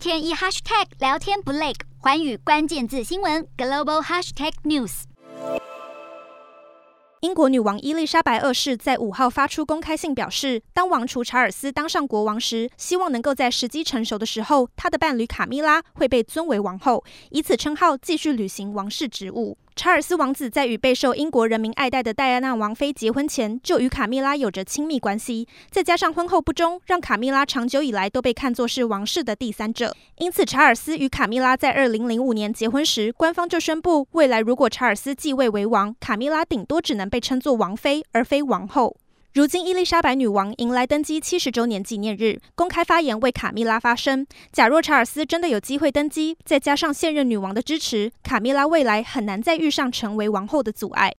天一 hashtag 聊天不累，寰宇关键字新闻 global hashtag news。英国女王伊丽莎白二世在五号发出公开信，表示，当王储查尔斯当上国王时，希望能够在时机成熟的时候，他的伴侣卡米拉会被尊为王后，以此称号继续履行王室职务。查尔斯王子在与备受英国人民爱戴的戴安娜王妃结婚前，就与卡米拉有着亲密关系。再加上婚后不忠，让卡米拉长久以来都被看作是王室的第三者。因此，查尔斯与卡米拉在二零零五年结婚时，官方就宣布，未来如果查尔斯继位为王，卡米拉顶多只能被称作王妃，而非王后。如今，伊丽莎白女王迎来登基七十周年纪念日，公开发言为卡米拉发声。假若查尔斯真的有机会登基，再加上现任女王的支持，卡米拉未来很难再遇上成为王后的阻碍。